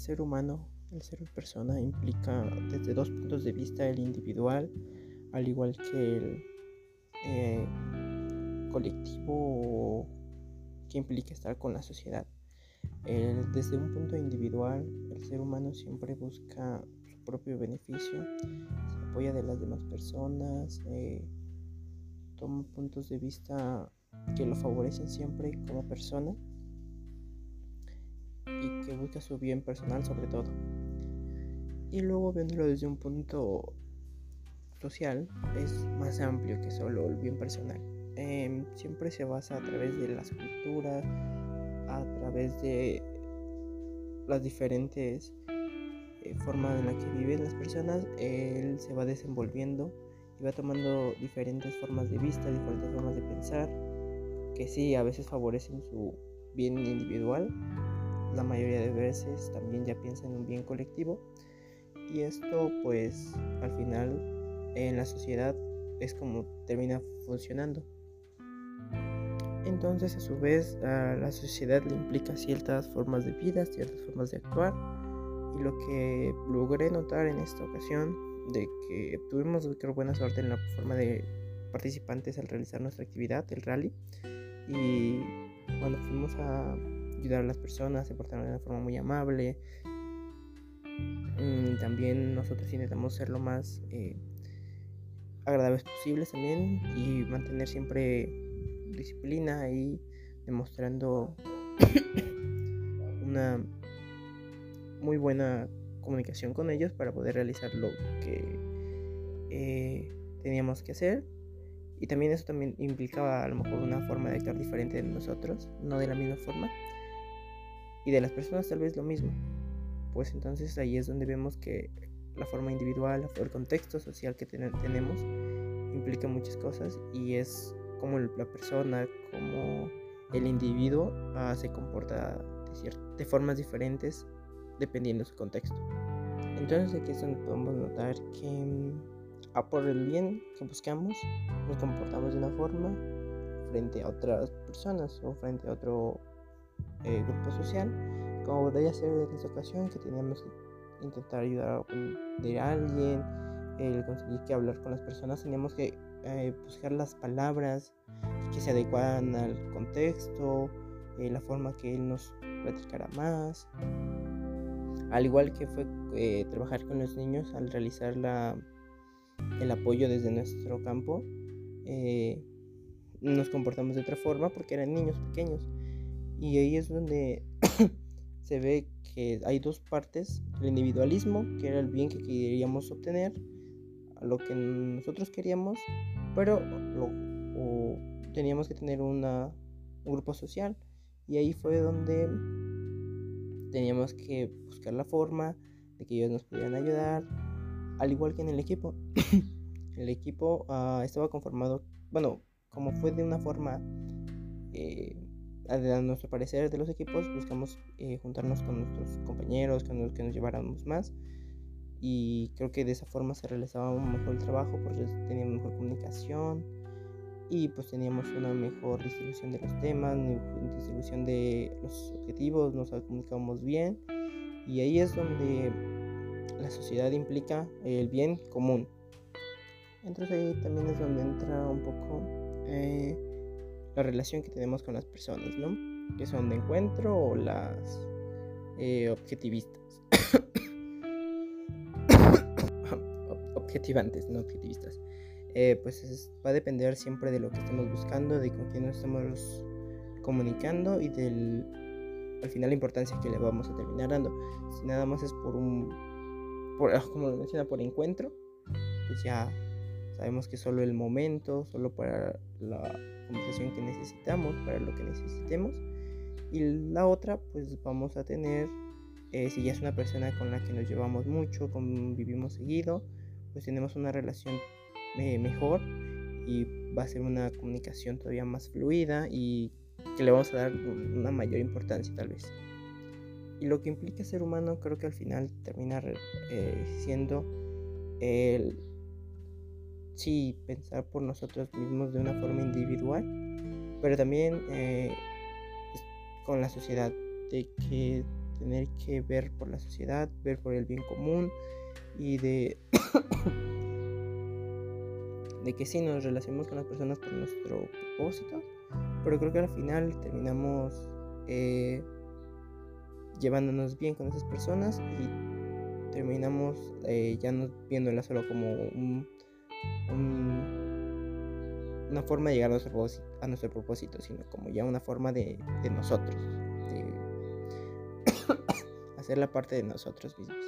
ser humano, el ser persona implica desde dos puntos de vista el individual, al igual que el eh, colectivo que implica estar con la sociedad. desde un punto individual, el ser humano siempre busca su propio beneficio, se apoya de las demás personas, eh, toma puntos de vista que lo favorecen siempre como persona y que busca su bien personal sobre todo. Y luego viéndolo desde un punto social es más amplio que solo el bien personal. Em, siempre se basa a través de las culturas, a través de las diferentes eh, formas en las que viven las personas, él se va desenvolviendo y va tomando diferentes formas de vista, diferentes formas de pensar, que sí, a veces favorecen su bien individual, la mayoría de veces también ya piensa en un bien colectivo. Y esto pues al final en la sociedad es como termina funcionando. Entonces a su vez a la sociedad le implica ciertas formas de vida, ciertas formas de actuar. Y lo que logré notar en esta ocasión de que tuvimos creo buena suerte en la forma de participantes al realizar nuestra actividad, el rally. Y cuando fuimos a ayudar a las personas, se portaron de una forma muy amable. Mm, también nosotros intentamos ser lo más eh, agradables posibles también y mantener siempre disciplina y demostrando una muy buena comunicación con ellos para poder realizar lo que eh, teníamos que hacer y también eso también implicaba a lo mejor una forma de actuar diferente de nosotros, no de la misma forma y de las personas tal vez lo mismo. Pues entonces ahí es donde vemos que la forma individual, el contexto social que tenemos implica muchas cosas y es como la persona, como el individuo ah, se comporta de, de formas diferentes dependiendo de su contexto. Entonces aquí es donde podemos notar que mm, a por el bien que buscamos nos comportamos de una forma frente a otras personas o frente a otro eh, grupo social, como podría ser en esta ocasión que teníamos que intentar ayudar a alguien, el conseguir que hablar con las personas, teníamos que eh, buscar las palabras que se adecuaran al contexto, eh, la forma que él nos platicara más. Al igual que fue trabajar con los niños al realizar la, el apoyo desde nuestro campo, nos comportamos de otra forma porque eran niños pequeños y ahí es donde se ve que hay dos partes, el individualismo, que era el bien que queríamos obtener, lo que nosotros queríamos, pero teníamos que tener una, un grupo social. Y ahí fue donde teníamos que buscar la forma de que ellos nos pudieran ayudar, al igual que en el equipo. el equipo ah, estaba conformado, bueno, como fue de una forma eh, a nuestro parecer de los equipos, buscamos eh, juntarnos con nuestros compañeros, que nos, que nos lleváramos más. Y creo que de esa forma se realizaba un mejor trabajo porque teníamos mejor comunicación y pues teníamos una mejor distribución de los temas, distribución de los objetivos, nos comunicábamos bien y ahí es donde la sociedad implica el bien común. Entonces ahí también es donde entra un poco eh, la relación que tenemos con las personas, ¿no? Que son de encuentro o las eh, objetivistas. Objetivantes, no objetivistas. Eh, pues va a depender siempre de lo que estemos buscando, de con quién nos estamos comunicando y del, al final, la importancia que le vamos a terminar dando. Si nada más es por un, por, como lo menciona, por encuentro, pues ya sabemos que solo el momento, solo para la conversación que necesitamos, para lo que necesitemos. Y la otra, pues vamos a tener, eh, si ya es una persona con la que nos llevamos mucho, convivimos seguido, pues tenemos una relación eh, mejor y va a ser una comunicación todavía más fluida y que le vamos a dar una mayor importancia tal vez. Y lo que implica ser humano creo que al final termina eh, siendo el sí pensar por nosotros mismos de una forma individual, pero también eh, con la sociedad, de que tener que ver por la sociedad, ver por el bien común y de, de que sí nos relacionemos con las personas por nuestro propósito, pero creo que al final terminamos eh, llevándonos bien con esas personas y terminamos eh, ya no viéndola solo como un, una forma de llegar a nuestro, a nuestro propósito, sino como ya una forma de, nosotros, hacer la parte de nosotros mismos.